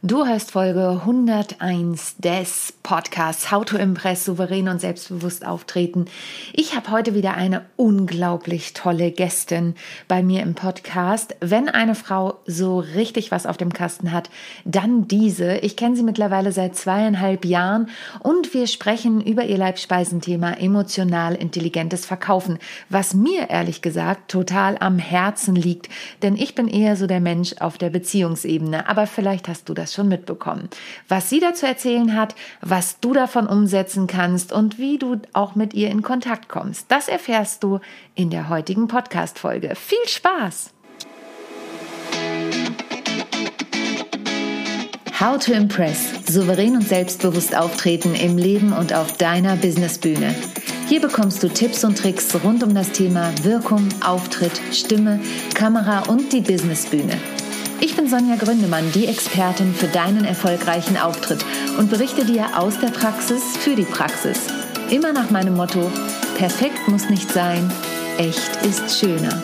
Du hörst Folge 101 des Podcasts How to Impress souverän und selbstbewusst auftreten. Ich habe heute wieder eine unglaublich tolle Gästin bei mir im Podcast. Wenn eine Frau so richtig was auf dem Kasten hat, dann diese. Ich kenne sie mittlerweile seit zweieinhalb Jahren und wir sprechen über ihr Leibspeisenthema emotional intelligentes Verkaufen, was mir ehrlich gesagt total am Herzen liegt, denn ich bin eher so der Mensch auf der Beziehungsebene. Aber vielleicht hast du das das schon mitbekommen. Was sie dazu erzählen hat, was du davon umsetzen kannst und wie du auch mit ihr in Kontakt kommst, das erfährst du in der heutigen Podcast-Folge. Viel Spaß! How to Impress. Souverän und selbstbewusst auftreten im Leben und auf deiner Businessbühne. Hier bekommst du Tipps und Tricks rund um das Thema Wirkung, Auftritt, Stimme, Kamera und die Businessbühne. Ich bin Sonja Gründemann, die Expertin für deinen erfolgreichen Auftritt und berichte dir aus der Praxis für die Praxis. Immer nach meinem Motto, perfekt muss nicht sein, echt ist schöner.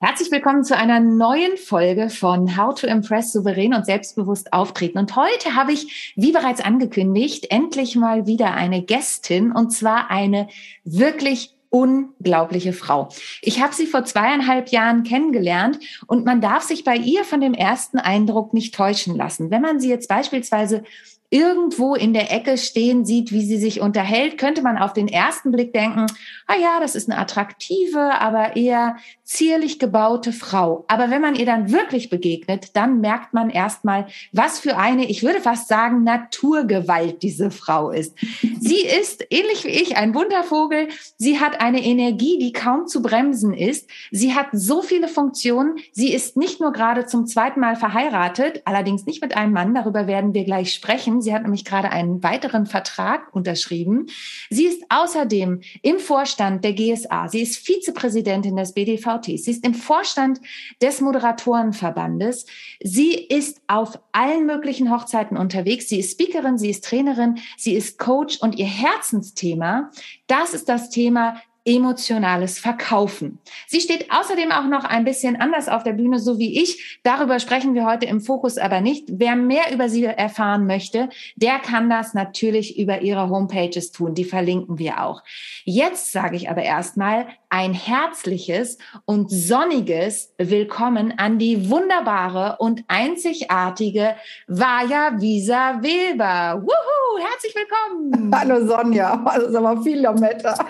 Herzlich willkommen zu einer neuen Folge von How to Impress souverän und selbstbewusst auftreten. Und heute habe ich, wie bereits angekündigt, endlich mal wieder eine Gästin und zwar eine wirklich unglaubliche Frau. Ich habe sie vor zweieinhalb Jahren kennengelernt und man darf sich bei ihr von dem ersten Eindruck nicht täuschen lassen. Wenn man sie jetzt beispielsweise irgendwo in der Ecke stehen sieht, wie sie sich unterhält, könnte man auf den ersten Blick denken, ah ja, das ist eine attraktive, aber eher zierlich gebaute Frau. Aber wenn man ihr dann wirklich begegnet, dann merkt man erstmal, was für eine, ich würde fast sagen, Naturgewalt diese Frau ist. Sie ist ähnlich wie ich ein Wundervogel. Sie hat eine Energie, die kaum zu bremsen ist. Sie hat so viele Funktionen. Sie ist nicht nur gerade zum zweiten Mal verheiratet, allerdings nicht mit einem Mann, darüber werden wir gleich sprechen Sie hat nämlich gerade einen weiteren Vertrag unterschrieben. Sie ist außerdem im Vorstand der GSA. Sie ist Vizepräsidentin des BDVT. Sie ist im Vorstand des Moderatorenverbandes. Sie ist auf allen möglichen Hochzeiten unterwegs. Sie ist Speakerin, sie ist Trainerin, sie ist Coach und ihr Herzensthema, das ist das Thema emotionales Verkaufen. Sie steht außerdem auch noch ein bisschen anders auf der Bühne, so wie ich. Darüber sprechen wir heute im Fokus aber nicht. Wer mehr über sie erfahren möchte, der kann das natürlich über ihre Homepages tun. Die verlinken wir auch. Jetzt sage ich aber erstmal ein herzliches und sonniges Willkommen an die wunderbare und einzigartige Vaja Visa Weber. Herzlich willkommen. Hallo Sonja, das ist aber viel Lametta.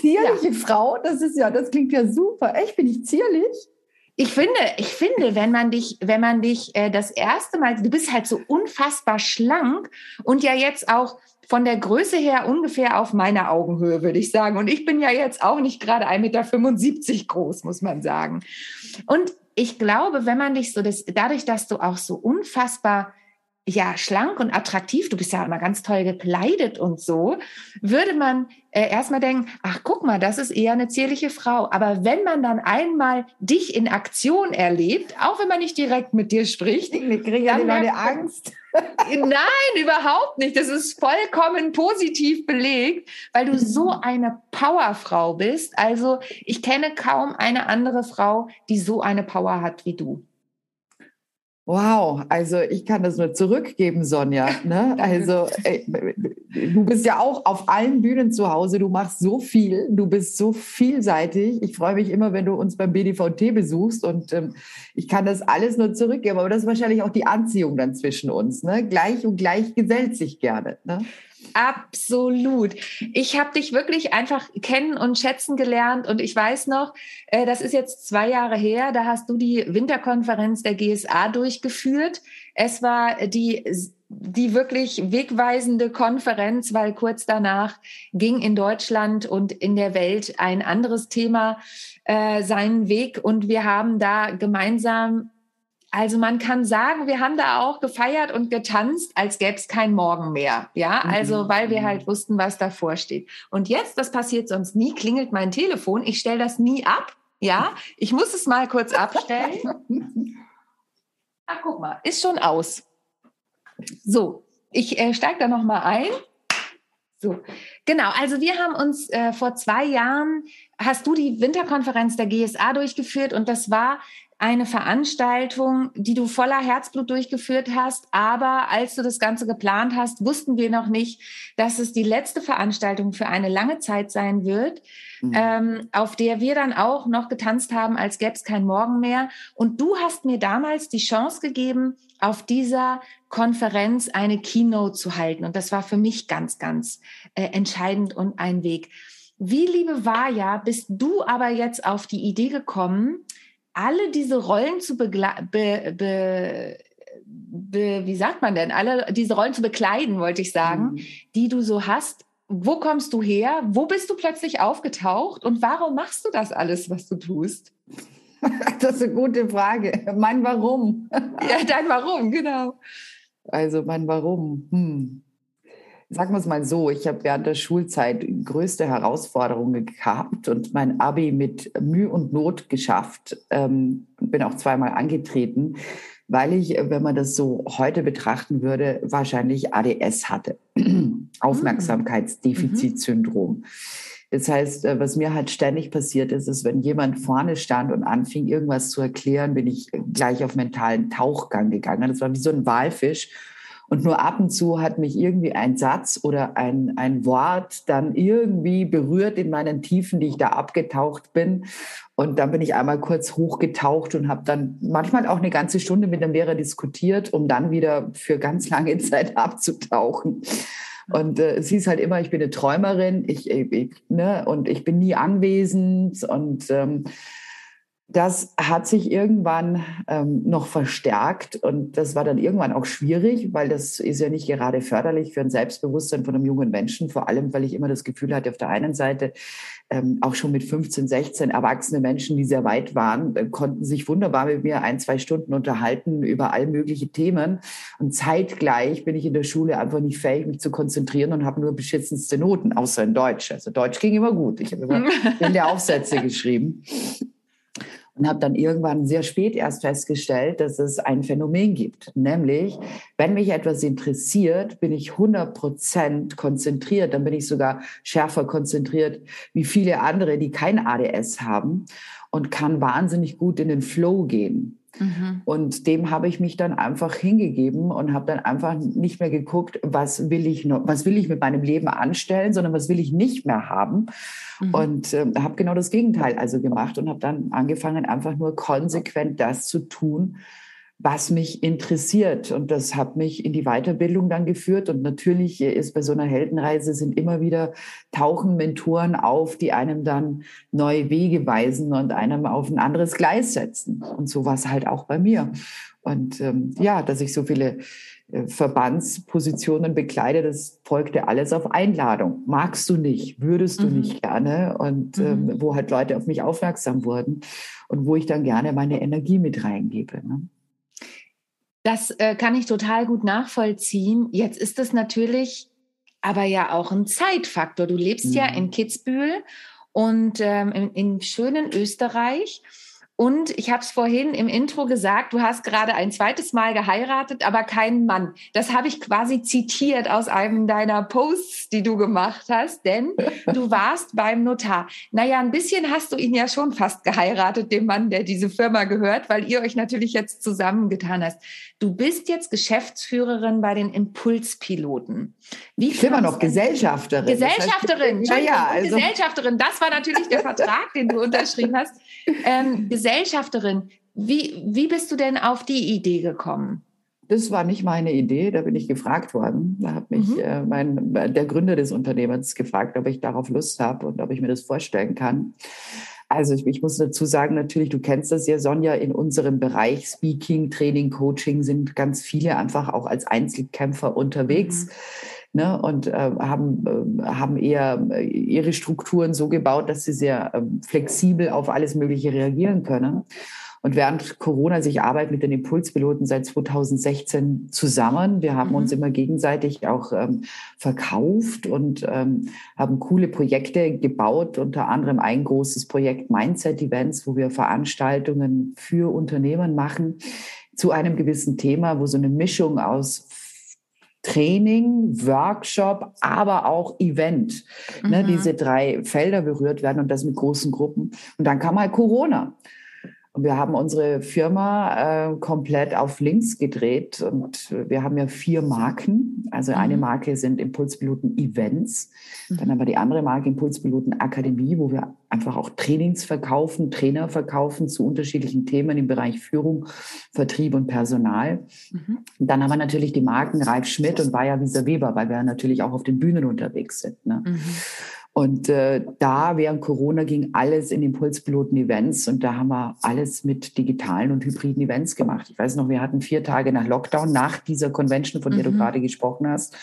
Zierliche ja. Frau, das ist ja, das klingt ja super. Echt, bin ich zierlich? Ich finde, ich finde, wenn man dich, wenn man dich äh, das erste Mal, du bist halt so unfassbar schlank und ja jetzt auch von der Größe her ungefähr auf meiner Augenhöhe, würde ich sagen. Und ich bin ja jetzt auch nicht gerade 1,75 Meter groß, muss man sagen. Und ich glaube, wenn man dich so, das, dadurch, dass du auch so unfassbar ja schlank und attraktiv, du bist ja immer ganz toll gekleidet und so, würde man äh, erstmal denken, ach guck mal, das ist eher eine zierliche Frau. Aber wenn man dann einmal dich in Aktion erlebt, auch wenn man nicht direkt mit dir spricht, ich kriege ja meine Angst. Nein, überhaupt nicht. Das ist vollkommen positiv belegt, weil du so mhm. eine Powerfrau bist. Also ich kenne kaum eine andere Frau, die so eine Power hat wie du. Wow, also ich kann das nur zurückgeben, Sonja. Ne? Also ey, du bist ja auch auf allen Bühnen zu Hause. Du machst so viel, du bist so vielseitig. Ich freue mich immer, wenn du uns beim BDVT besuchst und ähm, ich kann das alles nur zurückgeben. Aber das ist wahrscheinlich auch die Anziehung dann zwischen uns. Ne? Gleich und gleich gesellt sich gerne. Ne? Absolut. Ich habe dich wirklich einfach kennen und schätzen gelernt und ich weiß noch, äh, das ist jetzt zwei Jahre her, da hast du die Winterkonferenz der GSA durchgeführt. Es war die die wirklich wegweisende Konferenz, weil kurz danach ging in Deutschland und in der Welt ein anderes Thema äh, seinen Weg und wir haben da gemeinsam also man kann sagen, wir haben da auch gefeiert und getanzt, als gäbe es kein Morgen mehr. Ja, also mhm. weil wir halt wussten, was davor steht. Und jetzt, das passiert sonst nie, klingelt mein Telefon. Ich stelle das nie ab. Ja, ich muss es mal kurz abstellen. Ach, guck mal, ist schon aus. So, ich äh, steige da noch mal ein. So, Genau, also wir haben uns äh, vor zwei Jahren, hast du die Winterkonferenz der GSA durchgeführt und das war eine Veranstaltung, die du voller Herzblut durchgeführt hast. Aber als du das Ganze geplant hast, wussten wir noch nicht, dass es die letzte Veranstaltung für eine lange Zeit sein wird, mhm. ähm, auf der wir dann auch noch getanzt haben, als gäbe es kein Morgen mehr. Und du hast mir damals die Chance gegeben, auf dieser Konferenz eine Keynote zu halten. Und das war für mich ganz, ganz äh, entscheidend und ein Weg. Wie, liebe Vaja, bist du aber jetzt auf die Idee gekommen, alle diese Rollen zu begleiten, be, be, be, wie sagt man denn, alle diese Rollen zu bekleiden, wollte ich sagen, mhm. die du so hast. Wo kommst du her? Wo bist du plötzlich aufgetaucht? Und warum machst du das alles, was du tust? Das ist eine gute Frage. Mein Warum. Ja, dein Warum, genau. Also mein Warum. Hm. Sagen wir es mal so, ich habe während der Schulzeit größte Herausforderungen gehabt und mein Abi mit Mühe und Not geschafft. Ähm, bin auch zweimal angetreten, weil ich, wenn man das so heute betrachten würde, wahrscheinlich ADS hatte. Aufmerksamkeitsdefizitsyndrom. Das heißt, äh, was mir halt ständig passiert ist, ist, wenn jemand vorne stand und anfing, irgendwas zu erklären, bin ich gleich auf mentalen Tauchgang gegangen. Das war wie so ein Walfisch und nur ab und zu hat mich irgendwie ein Satz oder ein, ein Wort dann irgendwie berührt in meinen Tiefen, die ich da abgetaucht bin. Und dann bin ich einmal kurz hochgetaucht und habe dann manchmal auch eine ganze Stunde mit dem Lehrer diskutiert, um dann wieder für ganz lange Zeit abzutauchen. Und äh, es hieß halt immer, ich bin eine Träumerin, ich, ich, ne, und ich bin nie anwesend und ähm, das hat sich irgendwann ähm, noch verstärkt und das war dann irgendwann auch schwierig, weil das ist ja nicht gerade förderlich für ein Selbstbewusstsein von einem jungen Menschen, vor allem weil ich immer das Gefühl hatte, auf der einen Seite ähm, auch schon mit 15, 16 erwachsene Menschen, die sehr weit waren, äh, konnten sich wunderbar mit mir ein, zwei Stunden unterhalten über all mögliche Themen und zeitgleich bin ich in der Schule einfach nicht fähig, mich zu konzentrieren und habe nur beschissenste Noten, außer in Deutsch. Also Deutsch ging immer gut. Ich habe immer in der Aufsätze geschrieben und habe dann irgendwann sehr spät erst festgestellt, dass es ein Phänomen gibt. Nämlich, wenn mich etwas interessiert, bin ich 100 Prozent konzentriert. Dann bin ich sogar schärfer konzentriert wie viele andere, die kein ADS haben und kann wahnsinnig gut in den Flow gehen. Mhm. Und dem habe ich mich dann einfach hingegeben und habe dann einfach nicht mehr geguckt, was will ich noch, was will ich mit meinem Leben anstellen, sondern was will ich nicht mehr haben. Mhm. Und äh, habe genau das Gegenteil also gemacht und habe dann angefangen, einfach nur konsequent das zu tun, was mich interessiert. Und das hat mich in die Weiterbildung dann geführt. Und natürlich ist bei so einer Heldenreise sind immer wieder tauchen Mentoren auf, die einem dann neue Wege weisen und einem auf ein anderes Gleis setzen. Und so war es halt auch bei mir. Und ähm, ja, dass ich so viele äh, Verbandspositionen bekleide, das folgte alles auf Einladung. Magst du nicht, würdest du mhm. nicht gerne? Und ähm, mhm. wo halt Leute auf mich aufmerksam wurden und wo ich dann gerne meine Energie mit reingebe. Ne? Das äh, kann ich total gut nachvollziehen. Jetzt ist es natürlich aber ja auch ein Zeitfaktor. Du lebst mhm. ja in Kitzbühel und ähm, in, in schönen Österreich. Und ich habe es vorhin im Intro gesagt, du hast gerade ein zweites Mal geheiratet, aber keinen Mann. Das habe ich quasi zitiert aus einem deiner Posts, die du gemacht hast, denn du warst beim Notar. Naja, ein bisschen hast du ihn ja schon fast geheiratet, dem Mann, der diese Firma gehört, weil ihr euch natürlich jetzt zusammengetan hast. Du bist jetzt Geschäftsführerin bei den Impulspiloten. Wie ich bin immer noch Gesellschafterin. Gesellschafterin, das heißt, ja, ja, also. Gesellschafterin. Das war natürlich der Vertrag, den du unterschrieben hast. Ähm, Gesellschafterin. Wie, wie bist du denn auf die Idee gekommen? Das war nicht meine Idee, da bin ich gefragt worden. Da hat mich mhm. äh, mein, der Gründer des Unternehmens gefragt, ob ich darauf Lust habe und ob ich mir das vorstellen kann. Also ich, ich, muss dazu sagen, natürlich, du kennst das ja, Sonja, in unserem Bereich Speaking, Training, Coaching sind ganz viele einfach auch als Einzelkämpfer unterwegs. Mhm. Ne, und äh, haben, äh, haben eher äh, ihre Strukturen so gebaut, dass sie sehr äh, flexibel auf alles Mögliche reagieren können. Und während Corona sich arbeitet mit den Impulspiloten seit 2016 zusammen. Wir haben mhm. uns immer gegenseitig auch ähm, verkauft und ähm, haben coole Projekte gebaut, unter anderem ein großes Projekt Mindset Events, wo wir Veranstaltungen für Unternehmen machen zu einem gewissen Thema, wo so eine Mischung aus Training, Workshop, aber auch Event. Ne, mhm. Ne, diese drei Felder berührt werden und das mit großen Gruppen. Und dann kam halt Corona. Und wir haben unsere Firma äh, komplett auf links gedreht und wir haben ja vier Marken. Also eine mhm. Marke sind Impulspiloten Events, mhm. dann haben wir die andere Marke Impulspiloten Akademie, wo wir einfach auch Trainings verkaufen, Trainer verkaufen zu unterschiedlichen Themen im Bereich Führung, Vertrieb und Personal. Mhm. Dann haben wir natürlich die Marken Ralf Schmidt und Bayer Wieser Weber, weil wir natürlich auch auf den Bühnen unterwegs sind. Ne? Mhm. Und äh, da während Corona ging alles in Impulspiloten-Events und da haben wir alles mit digitalen und hybriden Events gemacht. Ich weiß noch, wir hatten vier Tage nach Lockdown, nach dieser Convention, von der mhm. du gerade gesprochen hast,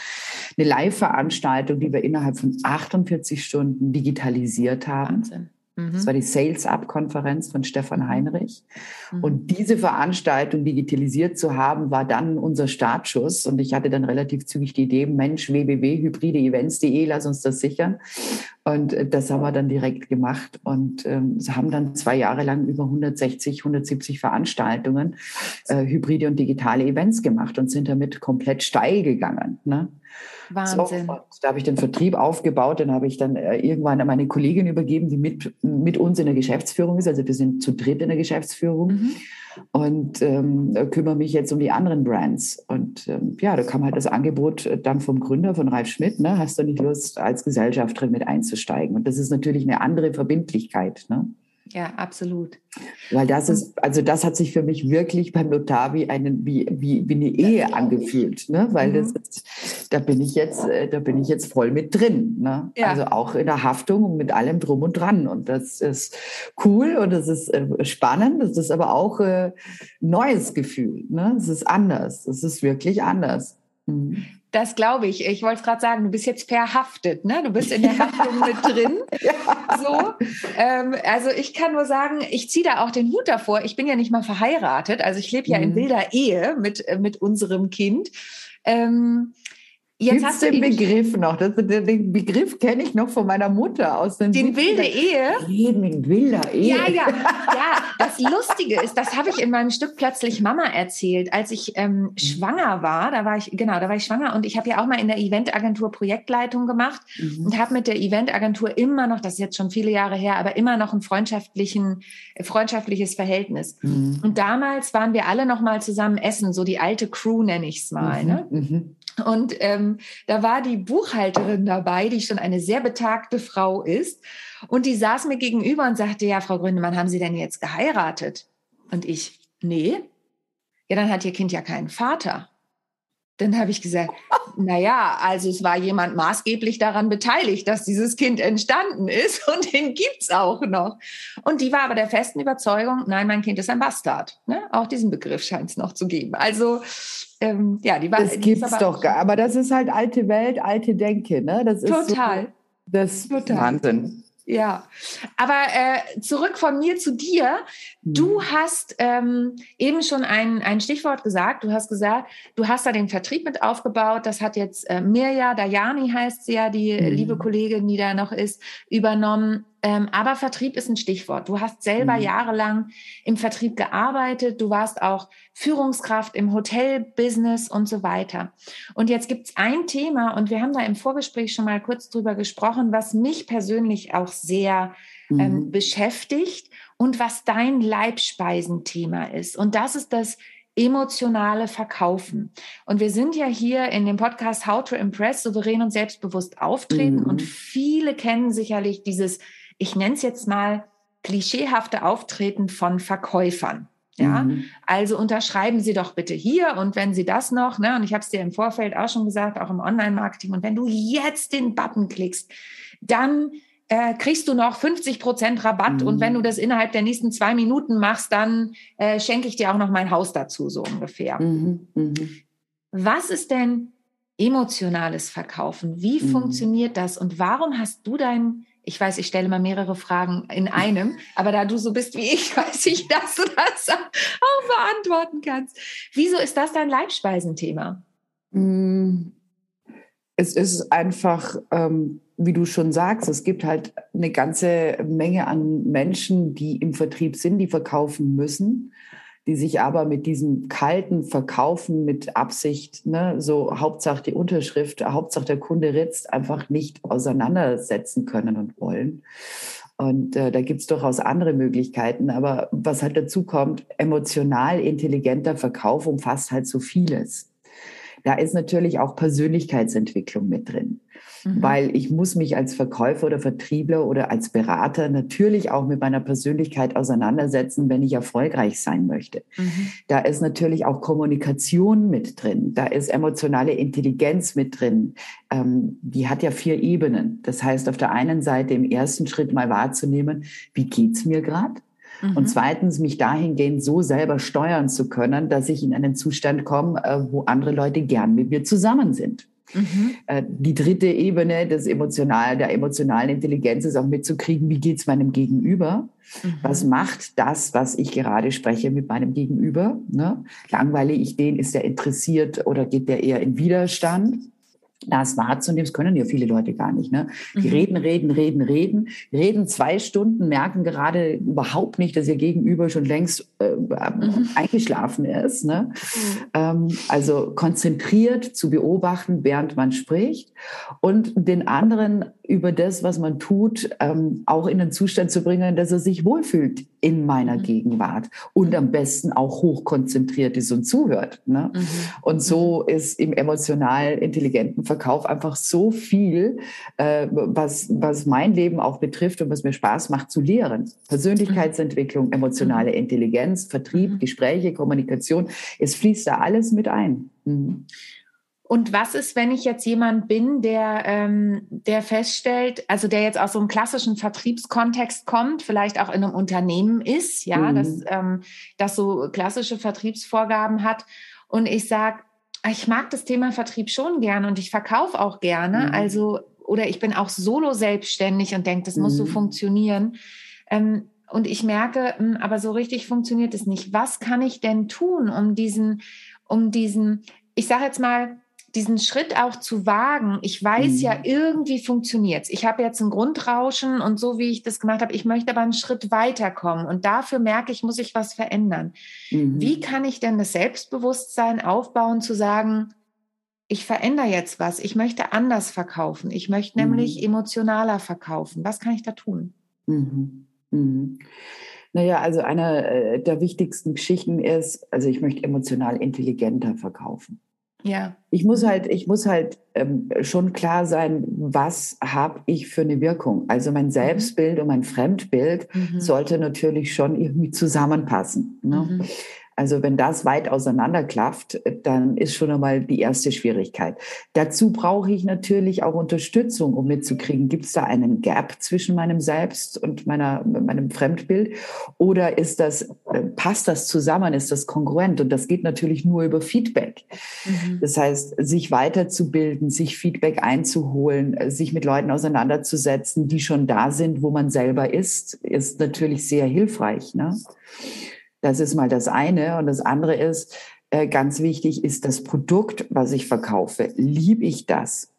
eine Live-Veranstaltung, die wir innerhalb von 48 Stunden digitalisiert haben. Wahnsinn. Das mhm. war die Sales Up-Konferenz von Stefan mhm. Heinrich. Mhm. Und diese Veranstaltung digitalisiert zu haben, war dann unser Startschuss. Und ich hatte dann relativ zügig die Idee, Mensch, www.hybrideevents.de, lass uns das sichern. Und äh, das haben wir dann direkt gemacht und ähm, haben dann zwei Jahre lang über 160, 170 Veranstaltungen, äh, hybride und digitale Events gemacht und sind damit komplett steil gegangen. Ne? Wahnsinn. So, da habe ich den Vertrieb aufgebaut, den habe ich dann äh, irgendwann an meine Kollegin übergeben, die mit, mit uns in der Geschäftsführung ist. Also wir sind zu dritt in der Geschäftsführung. Mhm. Und ähm, kümmere mich jetzt um die anderen Brands. Und ähm, ja, da kam halt das Angebot äh, dann vom Gründer von Ralf Schmidt, ne, hast du nicht Lust, als Gesellschafterin mit einzusteigen? Und das ist natürlich eine andere Verbindlichkeit. Ne? Ja, absolut. Weil das ist, also das hat sich für mich wirklich beim Notar wie, einen, wie, wie, wie eine Ehe angefühlt, ne? Weil mhm. das ist, da bin ich jetzt, äh, da bin ich jetzt voll mit drin, ne? Ja. Also auch in der Haftung und mit allem drum und dran. Und das ist cool und das ist äh, spannend. Das ist aber auch ein äh, neues Gefühl, ne? Es ist anders. Es ist wirklich anders. Mhm. Das glaube ich. Ich wollte gerade sagen, du bist jetzt verhaftet, ne? Du bist in der Haftung mit drin. Ja. So. Ähm, also ich kann nur sagen, ich ziehe da auch den Hut davor. Ich bin ja nicht mal verheiratet, also ich lebe ja mhm. in wilder Ehe mit, äh, mit unserem Kind. Ähm, Jetzt Gibt's hast du den Begriff noch. Das, den Begriff kenne ich noch von meiner Mutter aus den Den wilde Ehe. Leben in wilder Ehe. Ja, ja, ja. Das Lustige ist, das habe ich in meinem Stück plötzlich Mama erzählt, als ich ähm, mhm. schwanger war. Da war ich genau, da war ich schwanger und ich habe ja auch mal in der Eventagentur Projektleitung gemacht mhm. und habe mit der Eventagentur immer noch, das ist jetzt schon viele Jahre her, aber immer noch ein freundschaftlichen, freundschaftliches Verhältnis. Mhm. Und damals waren wir alle noch mal zusammen essen, so die alte Crew nenne ich es mal. Mhm. Ne? Und ähm, da war die Buchhalterin dabei, die schon eine sehr betagte Frau ist. Und die saß mir gegenüber und sagte, ja, Frau Gründemann, haben Sie denn jetzt geheiratet? Und ich, nee. Ja, dann hat Ihr Kind ja keinen Vater. Dann habe ich gesagt, na ja, also es war jemand maßgeblich daran beteiligt, dass dieses Kind entstanden ist und den gibt's auch noch. Und die war aber der festen Überzeugung, nein, mein Kind ist ein Bastard. Ne? Auch diesen Begriff scheint es noch zu geben. Also ähm, ja, die war. Das gibt es doch, gar, aber das ist halt alte Welt, alte Denke, ne? Das ist total. So, das ist Wahnsinn. Ja, aber äh, zurück von mir zu dir. Du mhm. hast ähm, eben schon ein, ein Stichwort gesagt. Du hast gesagt, du hast da den Vertrieb mit aufgebaut. Das hat jetzt äh, Mirja Dayani heißt sie ja, die mhm. liebe Kollegin, die da noch ist, übernommen. Ähm, aber Vertrieb ist ein Stichwort. Du hast selber mhm. jahrelang im Vertrieb gearbeitet. Du warst auch Führungskraft im Hotelbusiness und so weiter. Und jetzt gibt es ein Thema, und wir haben da im Vorgespräch schon mal kurz drüber gesprochen, was mich persönlich auch sehr ähm, mhm. ähm, beschäftigt und was dein Leibspeisenthema ist. Und das ist das emotionale Verkaufen. Und wir sind ja hier in dem Podcast How to Impress souverän und selbstbewusst auftreten. Mhm. Und viele kennen sicherlich dieses ich nenne es jetzt mal klischeehafte Auftreten von Verkäufern. Ja, mhm. also unterschreiben Sie doch bitte hier und wenn Sie das noch, ne, und ich habe es dir im Vorfeld auch schon gesagt, auch im Online-Marketing, und wenn du jetzt den Button klickst, dann äh, kriegst du noch 50 Prozent Rabatt mhm. und wenn du das innerhalb der nächsten zwei Minuten machst, dann äh, schenke ich dir auch noch mein Haus dazu, so ungefähr. Mhm. mhm. Was ist denn emotionales Verkaufen? Wie mhm. funktioniert das und warum hast du dein ich weiß, ich stelle mal mehrere Fragen in einem, aber da du so bist wie ich, weiß ich, dass du das auch beantworten kannst. Wieso ist das dein Leibspeisenthema? Mm, es ist einfach, ähm, wie du schon sagst, es gibt halt eine ganze Menge an Menschen, die im Vertrieb sind, die verkaufen müssen die sich aber mit diesem kalten Verkaufen mit Absicht, ne, so Hauptsache die Unterschrift, Hauptsache der Kunde ritzt, einfach nicht auseinandersetzen können und wollen. Und äh, da gibt es durchaus andere Möglichkeiten. Aber was halt dazu kommt, emotional intelligenter Verkauf umfasst halt so vieles. Da ist natürlich auch Persönlichkeitsentwicklung mit drin. Mhm. Weil ich muss mich als Verkäufer oder Vertriebler oder als Berater natürlich auch mit meiner Persönlichkeit auseinandersetzen, wenn ich erfolgreich sein möchte. Mhm. Da ist natürlich auch Kommunikation mit drin. Da ist emotionale Intelligenz mit drin. Ähm, die hat ja vier Ebenen. Das heißt, auf der einen Seite im ersten Schritt mal wahrzunehmen, wie geht's mir gerade? Und mhm. zweitens, mich dahingehend so selber steuern zu können, dass ich in einen Zustand komme, äh, wo andere Leute gern mit mir zusammen sind. Mhm. Äh, die dritte Ebene des emotional, der emotionalen Intelligenz ist auch mitzukriegen, wie geht's meinem Gegenüber? Mhm. Was macht das, was ich gerade spreche mit meinem Gegenüber? Ne? Langweile ich den, ist der interessiert oder geht der eher in Widerstand? Das wahrzunehmen, das können ja viele Leute gar nicht. Ne? Die mhm. reden, reden, reden, reden, reden zwei Stunden, merken gerade überhaupt nicht, dass ihr Gegenüber schon längst äh, mhm. eingeschlafen ist. Ne? Mhm. Ähm, also konzentriert zu beobachten, während man spricht und den anderen über das, was man tut, ähm, auch in den Zustand zu bringen, dass er sich wohlfühlt in meiner mhm. Gegenwart und am besten auch hochkonzentriert ist und zuhört. Ne? Mhm. Und so mhm. ist im emotional intelligenten Verkauf einfach so viel, äh, was, was mein Leben auch betrifft und was mir Spaß macht zu lehren. Persönlichkeitsentwicklung, emotionale mhm. Intelligenz, Vertrieb, mhm. Gespräche, Kommunikation, es fließt da alles mit ein. Mhm. Und was ist, wenn ich jetzt jemand bin, der, ähm, der feststellt, also der jetzt aus so einem klassischen Vertriebskontext kommt, vielleicht auch in einem Unternehmen ist, ja, mhm. das, ähm, das so klassische Vertriebsvorgaben hat. Und ich sage, ich mag das Thema Vertrieb schon gerne und ich verkaufe auch gerne. Mhm. Also, oder ich bin auch solo selbstständig und denke, das mhm. muss so mhm. funktionieren. Ähm, und ich merke, mh, hm, aber so richtig funktioniert es nicht. Was kann ich denn tun, um diesen, um diesen, ich sage jetzt mal, diesen Schritt auch zu wagen. Ich weiß mhm. ja, irgendwie funktioniert's. Ich habe jetzt ein Grundrauschen und so wie ich das gemacht habe, ich möchte aber einen Schritt weiterkommen und dafür merke ich, muss ich was verändern. Mhm. Wie kann ich denn das Selbstbewusstsein aufbauen, zu sagen, ich verändere jetzt was, ich möchte anders verkaufen, ich möchte mhm. nämlich emotionaler verkaufen. Was kann ich da tun? Mhm. Mhm. Naja, also eine äh, der wichtigsten Geschichten ist, also ich möchte emotional intelligenter verkaufen. Ja. Ich muss halt, ich muss halt ähm, schon klar sein, was habe ich für eine Wirkung. Also mein mhm. Selbstbild und mein Fremdbild mhm. sollte natürlich schon irgendwie zusammenpassen. Ne? Mhm. Also wenn das weit auseinanderklafft, dann ist schon einmal die erste Schwierigkeit. Dazu brauche ich natürlich auch Unterstützung, um mitzukriegen, gibt es da einen Gap zwischen meinem Selbst und meiner, meinem Fremdbild? Oder ist das, äh, passt das zusammen? Ist das kongruent? Und das geht natürlich nur über Feedback. Mhm. Das heißt, sich weiterzubilden, sich Feedback einzuholen, sich mit Leuten auseinanderzusetzen, die schon da sind, wo man selber ist, ist natürlich sehr hilfreich. Ne? Das ist mal das eine. Und das andere ist, äh, ganz wichtig, ist das Produkt, was ich verkaufe. Liebe ich das?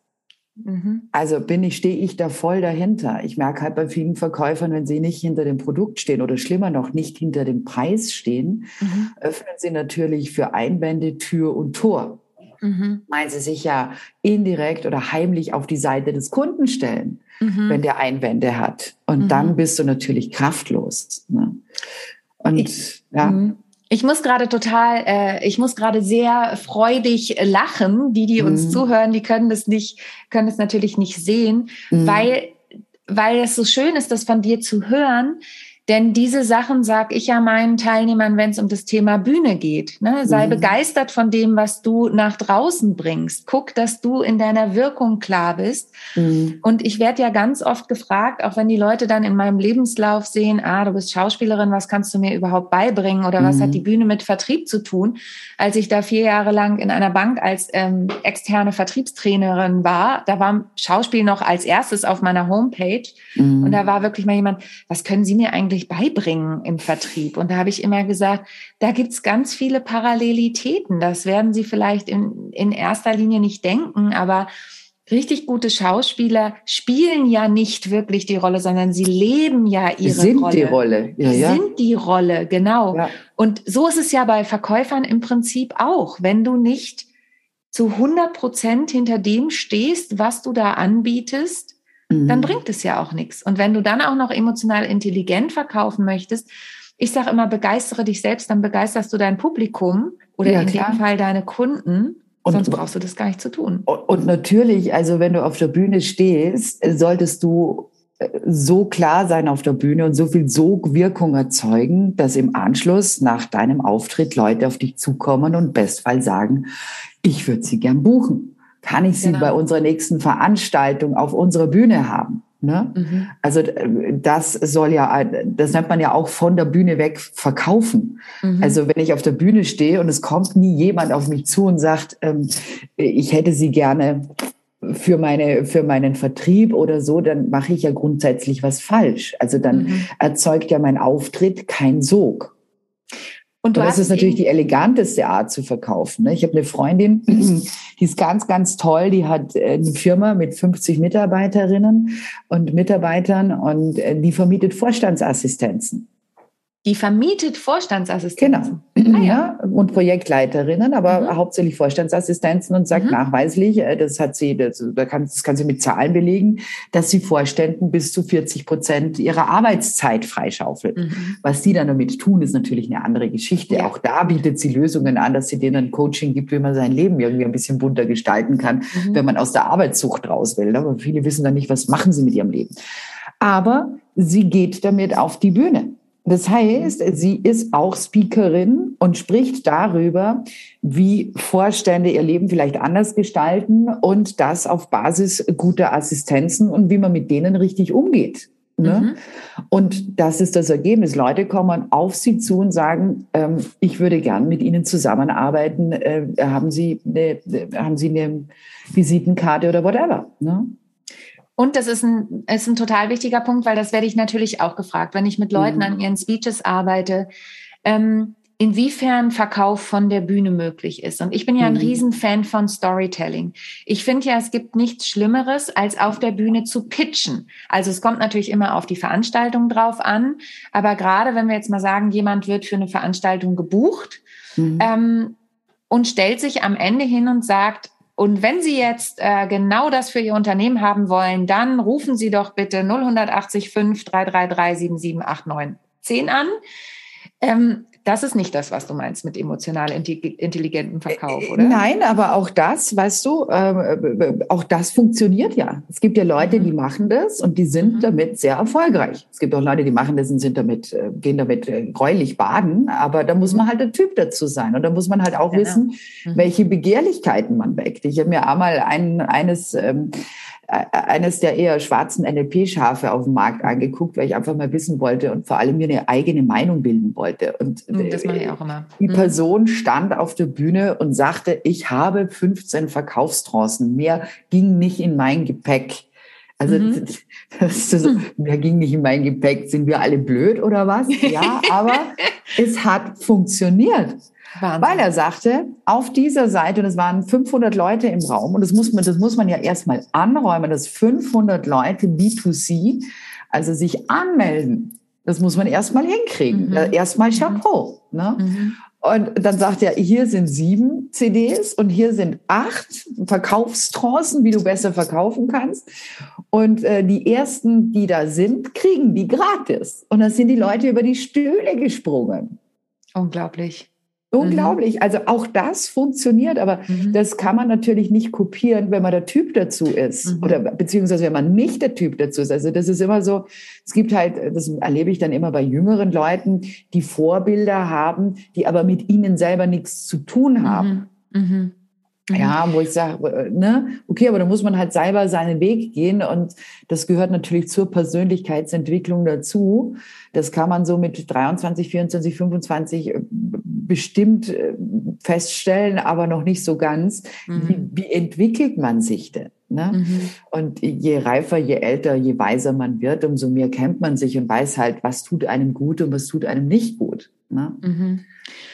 Mhm. Also bin ich, stehe ich da voll dahinter. Ich merke halt bei vielen Verkäufern, wenn sie nicht hinter dem Produkt stehen oder schlimmer noch nicht hinter dem Preis stehen, mhm. öffnen sie natürlich für Einwände Tür und Tor. Mhm. Meinen sie sich ja indirekt oder heimlich auf die Seite des Kunden stellen, mhm. wenn der Einwände hat. Und mhm. dann bist du natürlich kraftlos. Ne? Und ich, ja. Mhm. Ich muss gerade total, äh, ich muss gerade sehr freudig lachen. Die, die uns mhm. zuhören, die können das nicht, können das natürlich nicht sehen, mhm. weil, weil es so schön ist, das von dir zu hören, denn diese Sachen sage ich ja meinen Teilnehmern, wenn es um das Thema Bühne geht. Ne? Sei mhm. begeistert von dem, was du nach draußen bringst. Guck, dass du in deiner Wirkung klar bist. Mhm. Und ich werde ja ganz oft gefragt, auch wenn die Leute dann in meinem Lebenslauf sehen, ah, du bist Schauspielerin, was kannst du mir überhaupt beibringen oder mhm. was hat mhm. die Bühne mit Vertrieb zu tun? Als ich da vier Jahre lang in einer Bank als ähm, externe Vertriebstrainerin war, da war Schauspiel noch als erstes auf meiner Homepage. Mhm. Und da war wirklich mal jemand, was können Sie mir eigentlich wirklich beibringen im Vertrieb? Und da habe ich immer gesagt, da gibt es ganz viele Parallelitäten. Das werden Sie vielleicht in, in erster Linie nicht denken, aber richtig gute Schauspieler spielen ja nicht wirklich die Rolle, sondern sie leben ja ihre sind Rolle. die Rolle. Ja, ja. Sind die Rolle, genau. Ja. Und so ist es ja bei Verkäufern im Prinzip auch. Wenn du nicht zu 100 Prozent hinter dem stehst, was du da anbietest, mhm. dann bringt es ja auch nichts. Und wenn du dann auch noch emotional intelligent verkaufen möchtest, ich sage immer, begeistere dich selbst, dann begeisterst du dein Publikum oder ja, in klar. dem Fall deine Kunden. Und, Sonst brauchst du das gar nicht zu tun. Und natürlich, also wenn du auf der Bühne stehst, solltest du äh, so klar sein auf der Bühne und so viel Sogwirkung erzeugen, dass im Anschluss nach deinem Auftritt Leute auf dich zukommen und bestfall sagen, ich würde sie gern buchen. Kann ich sie genau. bei unserer nächsten Veranstaltung auf unserer Bühne haben? Ne? Mhm. Also das soll ja, das nennt man ja auch von der Bühne weg verkaufen. Mhm. Also wenn ich auf der Bühne stehe und es kommt nie jemand auf mich zu und sagt, ähm, ich hätte sie gerne für meine für meinen Vertrieb oder so, dann mache ich ja grundsätzlich was falsch. Also dann mhm. erzeugt ja mein Auftritt kein Sog. Und, das ist natürlich die eleganteste Art zu verkaufen. Ne? Ich habe eine Freundin, die ist ganz, ganz toll. Die hat äh, eine Firma mit 50 Mitarbeiterinnen und Mitarbeitern und äh, die vermietet Vorstandsassistenzen. Die vermietet Vorstandsassistenzen. Genau. Ah, ja. und Projektleiterinnen, aber mhm. hauptsächlich Vorstandsassistenzen und sagt mhm. nachweislich, äh, das hat sie, das, das kann sie mit Zahlen belegen, dass sie Vorständen bis zu 40 Prozent ihrer Arbeitszeit freischaufelt. Mhm. Was sie dann damit tun, ist natürlich eine andere Geschichte. Ja. Auch da bietet sie Lösungen an, dass sie denen ein Coaching gibt, wie man sein Leben irgendwie ein bisschen bunter gestalten kann, mhm. wenn man aus der Arbeitssucht raus will. Aber viele wissen dann nicht, was machen sie mit ihrem Leben. Aber sie geht damit auf die Bühne. Das heißt, sie ist auch Speakerin und spricht darüber, wie Vorstände ihr Leben vielleicht anders gestalten und das auf Basis guter Assistenzen und wie man mit denen richtig umgeht. Ne? Mhm. Und das ist das Ergebnis. Leute kommen auf sie zu und sagen, ähm, ich würde gern mit Ihnen zusammenarbeiten. Äh, haben, sie eine, haben Sie eine Visitenkarte oder whatever? Ne? Und das ist ein, ist ein total wichtiger Punkt, weil das werde ich natürlich auch gefragt, wenn ich mit Leuten mhm. an ihren Speeches arbeite, ähm, inwiefern Verkauf von der Bühne möglich ist. Und ich bin ja ein mhm. Riesenfan von Storytelling. Ich finde ja, es gibt nichts Schlimmeres, als auf der Bühne zu pitchen. Also es kommt natürlich immer auf die Veranstaltung drauf an, aber gerade wenn wir jetzt mal sagen, jemand wird für eine Veranstaltung gebucht mhm. ähm, und stellt sich am Ende hin und sagt, und wenn Sie jetzt äh, genau das für Ihr Unternehmen haben wollen, dann rufen Sie doch bitte 0185 333 7789 10 an. Ähm, das ist nicht das, was du meinst mit emotional intelligentem Verkauf, oder? Nein, aber auch das, weißt du, äh, auch das funktioniert ja. Es gibt ja Leute, die mhm. machen das und die sind mhm. damit sehr erfolgreich. Es gibt auch Leute, die machen das und sind damit, äh, gehen damit äh, gräulich baden, aber da muss man halt der Typ dazu sein und da muss man halt auch genau. wissen, mhm. welche Begehrlichkeiten man weckt. Ich habe mir einmal ein, eines ähm, eines der eher schwarzen NLP-Schafe auf dem Markt angeguckt, weil ich einfach mal wissen wollte und vor allem mir eine eigene Meinung bilden wollte. Und hm, das mache ich auch immer. Die hm. Person stand auf der Bühne und sagte, ich habe 15 Verkaufstrancen. Mehr ging nicht in mein Gepäck. Also mhm. das ist so, mehr ging nicht in mein Gepäck. Sind wir alle blöd oder was? Ja, aber es hat funktioniert. Wahnsinn. Weil er sagte, auf dieser Seite, und es waren 500 Leute im Raum, und das muss man, das muss man ja erstmal anräumen, dass 500 Leute B2C, also sich anmelden. Das muss man erstmal hinkriegen. Mhm. Erstmal Chapeau. Ne? Mhm. Und dann sagt er, hier sind sieben CDs und hier sind acht Verkaufstrancen, wie du besser verkaufen kannst. Und äh, die ersten, die da sind, kriegen die gratis. Und dann sind die Leute über die Stühle gesprungen. Unglaublich. Unglaublich. Mhm. Also auch das funktioniert, aber mhm. das kann man natürlich nicht kopieren, wenn man der Typ dazu ist mhm. oder beziehungsweise wenn man nicht der Typ dazu ist. Also das ist immer so, es gibt halt, das erlebe ich dann immer bei jüngeren Leuten, die Vorbilder haben, die aber mit ihnen selber nichts zu tun haben. Mhm. Mhm. Ja, wo ich sage, ne, okay, aber da muss man halt selber seinen Weg gehen und das gehört natürlich zur Persönlichkeitsentwicklung dazu. Das kann man so mit 23, 24, 25 bestimmt äh, feststellen, aber noch nicht so ganz. Mhm. Wie, wie, entwickelt man sich denn? Ne? Mhm. Und je reifer, je älter, je weiser man wird, umso mehr kennt man sich und weiß halt, was tut einem gut und was tut einem nicht gut. Ne? Mhm.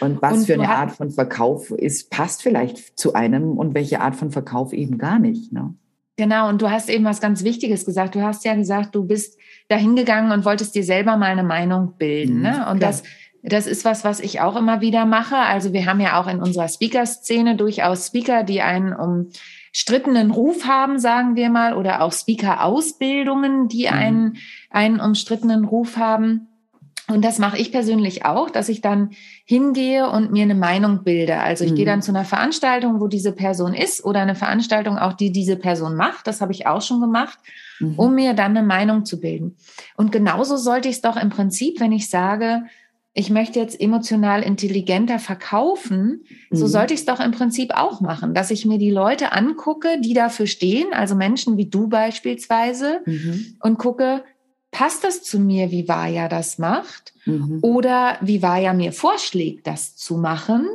Und was und für eine Art von Verkauf ist, passt vielleicht zu einem und welche Art von Verkauf eben gar nicht. Ne? Genau, und du hast eben was ganz Wichtiges gesagt. Du hast ja gesagt, du bist dahin gegangen und wolltest dir selber mal eine Meinung bilden. Mhm, ne? Und klar. das, das ist was, was ich auch immer wieder mache. Also wir haben ja auch in unserer Speaker-Szene durchaus Speaker, die einen umstrittenen Ruf haben, sagen wir mal, oder auch Speaker-Ausbildungen, die mhm. einen, einen umstrittenen Ruf haben. Und das mache ich persönlich auch, dass ich dann hingehe und mir eine Meinung bilde. Also ich mhm. gehe dann zu einer Veranstaltung, wo diese Person ist oder eine Veranstaltung auch, die diese Person macht. Das habe ich auch schon gemacht, mhm. um mir dann eine Meinung zu bilden. Und genauso sollte ich es doch im Prinzip, wenn ich sage, ich möchte jetzt emotional intelligenter verkaufen, mhm. so sollte ich es doch im Prinzip auch machen, dass ich mir die Leute angucke, die dafür stehen, also Menschen wie du beispielsweise, mhm. und gucke, passt das zu mir, wie Vaja das macht? Mhm. Oder wie Vaja mir vorschlägt, das zu machen?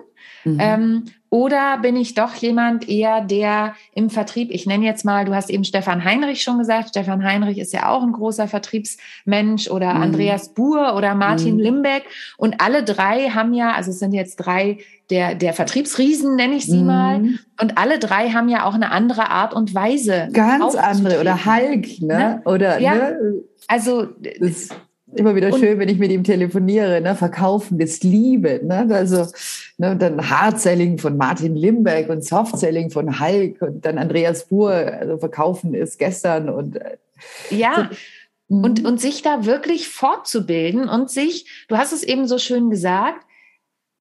Mhm. Ähm, oder bin ich doch jemand eher, der im Vertrieb, ich nenne jetzt mal, du hast eben Stefan Heinrich schon gesagt, Stefan Heinrich ist ja auch ein großer Vertriebsmensch oder mhm. Andreas Buhr oder Martin mhm. Limbeck. Und alle drei haben ja, also es sind jetzt drei der, der Vertriebsriesen, nenne ich sie mhm. mal. Und alle drei haben ja auch eine andere Art und Weise. Ganz andere. Oder Hulk, ne? ne? Oder, ja. ne? Also, das immer wieder schön, wenn ich mit ihm telefoniere, ne? Verkaufen ist Liebe, ne? Also, ne? dann Hardselling von Martin Limbeck und Softselling von Hulk und dann Andreas Buhr, also Verkaufen ist gestern und, äh, ja. So. Und, mhm. und sich da wirklich fortzubilden und sich, du hast es eben so schön gesagt,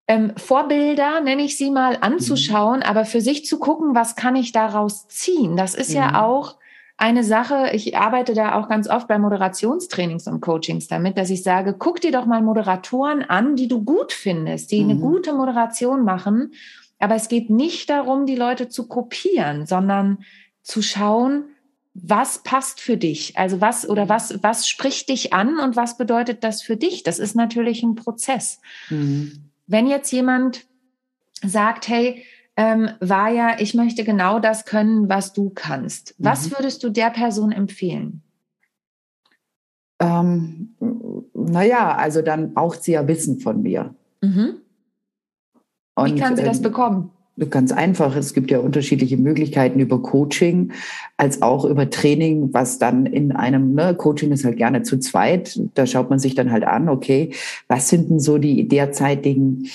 ähm, Vorbilder, nenne ich sie mal, anzuschauen, mhm. aber für sich zu gucken, was kann ich daraus ziehen. Das ist mhm. ja auch eine Sache, ich arbeite da auch ganz oft bei Moderationstrainings und Coachings damit, dass ich sage, guck dir doch mal Moderatoren an, die du gut findest, die mhm. eine gute Moderation machen. Aber es geht nicht darum, die Leute zu kopieren, sondern zu schauen, was passt für dich? Also was oder was, was spricht dich an und was bedeutet das für dich? Das ist natürlich ein Prozess. Mhm. Wenn jetzt jemand sagt, hey, ähm, war ja, ich möchte genau das können, was du kannst. Was mhm. würdest du der Person empfehlen? Ähm, naja, also dann braucht sie ja Wissen von mir. Mhm. Wie Und, kann sie das ähm, bekommen? Ganz einfach. Es gibt ja unterschiedliche Möglichkeiten über Coaching als auch über Training, was dann in einem ne, Coaching ist halt gerne zu zweit. Da schaut man sich dann halt an, okay, was sind denn so die derzeitigen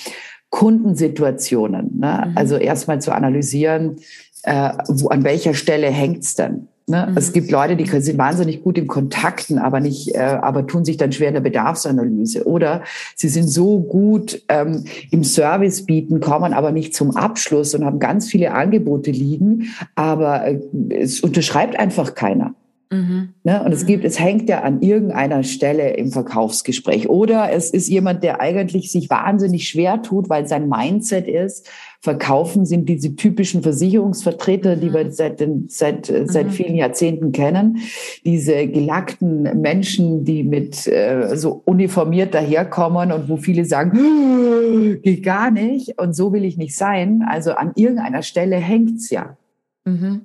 Kundensituationen? Ne? Mhm. Also erstmal zu analysieren, äh, wo, an welcher Stelle hängt's denn? Ne? Mhm. Es gibt Leute, die sind wahnsinnig gut im Kontakten, aber nicht, äh, aber tun sich dann schwer in der Bedarfsanalyse. Oder sie sind so gut ähm, im Service bieten, kommen aber nicht zum Abschluss und haben ganz viele Angebote liegen, aber äh, es unterschreibt einfach keiner. Mhm. Ne? Und es gibt, es hängt ja an irgendeiner Stelle im Verkaufsgespräch. Oder es ist jemand, der eigentlich sich wahnsinnig schwer tut, weil sein Mindset ist, Verkaufen sind diese typischen Versicherungsvertreter, die wir mhm. seit, den, seit, mhm. seit vielen Jahrzehnten kennen. Diese gelackten Menschen, die mit äh, so uniformiert daherkommen und wo viele sagen, geht gar nicht und so will ich nicht sein. Also an irgendeiner Stelle hängt's ja. Mhm.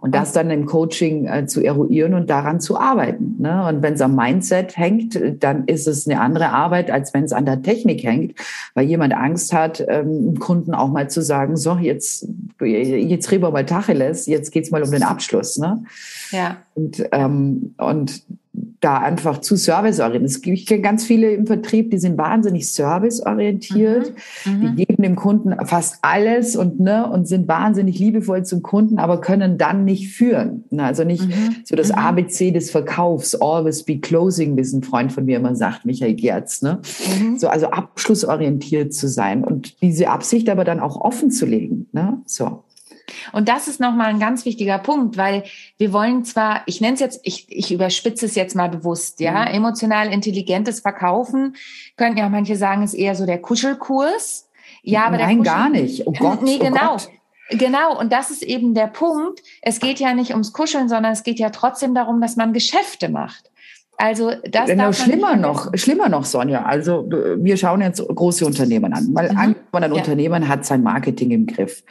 Und das dann im Coaching äh, zu eruieren und daran zu arbeiten. Ne? Und wenn es am Mindset hängt, dann ist es eine andere Arbeit, als wenn es an der Technik hängt, weil jemand Angst hat, ähm, Kunden auch mal zu sagen, so, jetzt, jetzt reden wir mal Tacheles, jetzt geht's mal um den Abschluss. Ne? Ja. Und, ähm, und da einfach zu serviceorientiert. Es gibt ganz viele im Vertrieb, die sind wahnsinnig serviceorientiert. Mhm. Mhm. Die geben dem Kunden fast alles und, ne, und sind wahnsinnig liebevoll zum Kunden, aber können dann nicht führen. Ne? Also nicht mhm. so das mhm. ABC des Verkaufs, always be closing, wie es ein Freund von mir immer sagt, Michael Gerz. Ne? Mhm. So, also abschlussorientiert zu sein und diese Absicht aber dann auch offen zu legen. Ne? So. Und das ist nochmal ein ganz wichtiger Punkt, weil wir wollen zwar, ich nenne es jetzt, ich, ich überspitze es jetzt mal bewusst, ja, mhm. emotional intelligentes Verkaufen, könnten ja auch manche sagen, ist eher so der Kuschelkurs. Ja, aber Nein, Kuschel gar nicht. Oh Gott. Nee, oh genau. Gott. Genau, und das ist eben der Punkt. Es geht ja nicht ums Kuscheln, sondern es geht ja trotzdem darum, dass man Geschäfte macht. Also das genau, schlimmer noch, schlimmer noch, Sonja. Also wir schauen jetzt große Unternehmen an, weil mhm. ein ja. Unternehmen hat sein Marketing im Griff.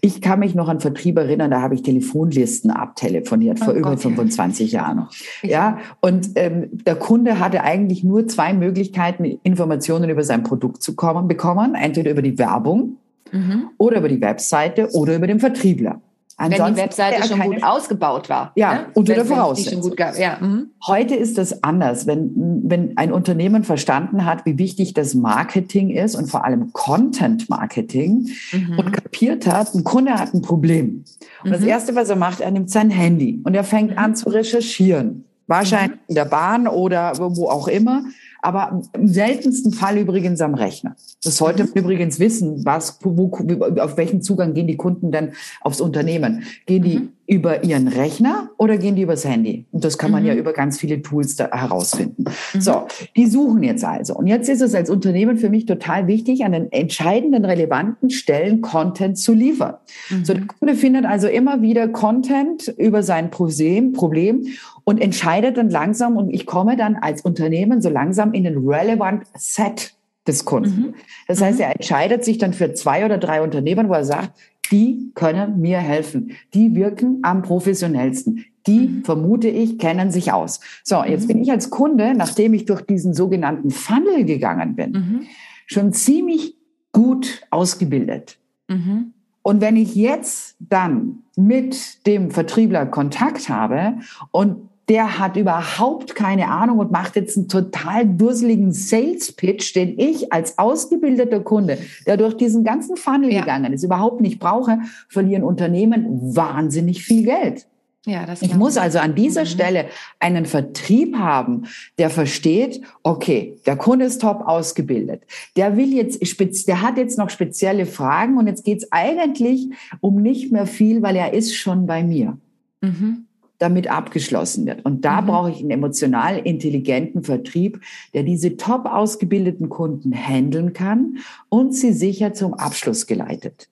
Ich kann mich noch an Vertrieb erinnern, da habe ich Telefonlisten abtelefoniert oh vor Gott, über 25 ja. Jahren. Ja, und ähm, der Kunde hatte eigentlich nur zwei Möglichkeiten, Informationen über sein Produkt zu kommen, bekommen, entweder über die Werbung mhm. oder über die Webseite oder über den Vertriebler. Ansonsten wenn die Webseite schon gut ausgebaut war. Ja, ne? unter der Voraussetzung. Ja. Mhm. Heute ist das anders, wenn, wenn ein Unternehmen verstanden hat, wie wichtig das Marketing ist und vor allem Content Marketing mhm. und kapiert hat, ein Kunde hat ein Problem. Und mhm. das Erste, was er macht, er nimmt sein Handy und er fängt mhm. an zu recherchieren. Wahrscheinlich mhm. in der Bahn oder wo auch immer aber im seltensten Fall übrigens am Rechner. Das sollte mhm. übrigens wissen, was, wo, auf welchen Zugang gehen die Kunden denn aufs Unternehmen? Gehen die mhm. Über ihren Rechner oder gehen die übers Handy? Und das kann man mhm. ja über ganz viele Tools da herausfinden. Mhm. So, die suchen jetzt also. Und jetzt ist es als Unternehmen für mich total wichtig, an den entscheidenden, relevanten Stellen Content zu liefern. So, der mhm. Kunde findet also immer wieder Content über sein Problem, Problem und entscheidet dann langsam und ich komme dann als Unternehmen so langsam in den relevant Set des Kunden. Mhm. Das heißt, mhm. er entscheidet sich dann für zwei oder drei Unternehmen, wo er sagt, die können mir helfen. Die wirken am professionellsten. Die, mhm. vermute ich, kennen sich aus. So, jetzt mhm. bin ich als Kunde, nachdem ich durch diesen sogenannten Funnel gegangen bin, mhm. schon ziemlich gut ausgebildet. Mhm. Und wenn ich jetzt dann mit dem Vertriebler Kontakt habe und der hat überhaupt keine Ahnung und macht jetzt einen total durseligen Sales Pitch, den ich als ausgebildeter Kunde, der durch diesen ganzen Funnel ja. gegangen ist, überhaupt nicht brauche, verlieren Unternehmen wahnsinnig viel Geld. Ja, das ich muss also an dieser mhm. Stelle einen Vertrieb haben, der versteht, okay, der Kunde ist top ausgebildet. Der will jetzt, der hat jetzt noch spezielle Fragen und jetzt geht's eigentlich um nicht mehr viel, weil er ist schon bei mir. Mhm damit abgeschlossen wird. Und da mhm. brauche ich einen emotional intelligenten Vertrieb, der diese top ausgebildeten Kunden handeln kann und sie sicher zum Abschluss geleitet.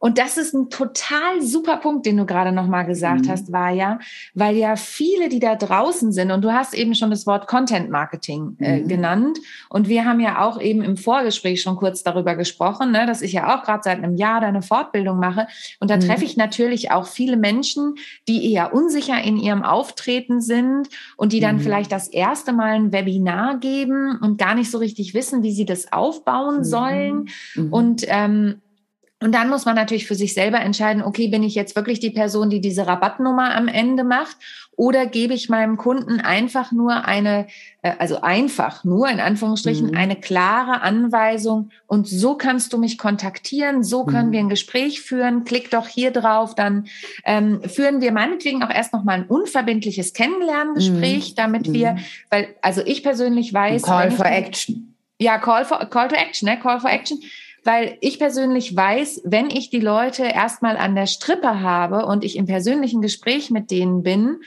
Und das ist ein total super Punkt, den du gerade noch mal gesagt mhm. hast, war ja, weil ja viele, die da draußen sind, und du hast eben schon das Wort Content Marketing äh, mhm. genannt, und wir haben ja auch eben im Vorgespräch schon kurz darüber gesprochen, ne, dass ich ja auch gerade seit einem Jahr deine Fortbildung mache, und da mhm. treffe ich natürlich auch viele Menschen, die eher unsicher in ihrem Auftreten sind und die dann mhm. vielleicht das erste Mal ein Webinar geben und gar nicht so richtig wissen, wie sie das aufbauen mhm. sollen. Mhm. Und ähm, und dann muss man natürlich für sich selber entscheiden, okay, bin ich jetzt wirklich die Person, die diese Rabattnummer am Ende macht oder gebe ich meinem Kunden einfach nur eine, äh, also einfach nur in Anführungsstrichen, mhm. eine klare Anweisung und so kannst du mich kontaktieren, so können mhm. wir ein Gespräch führen, klick doch hier drauf, dann ähm, führen wir meinetwegen auch erst nochmal ein unverbindliches Kennenlerngespräch, mhm. damit wir, mhm. weil, also ich persönlich weiß. Call for Action. Ja, Call for, Call to Action, ne? Call for Action weil ich persönlich weiß, wenn ich die Leute erstmal an der Strippe habe und ich im persönlichen Gespräch mit denen bin,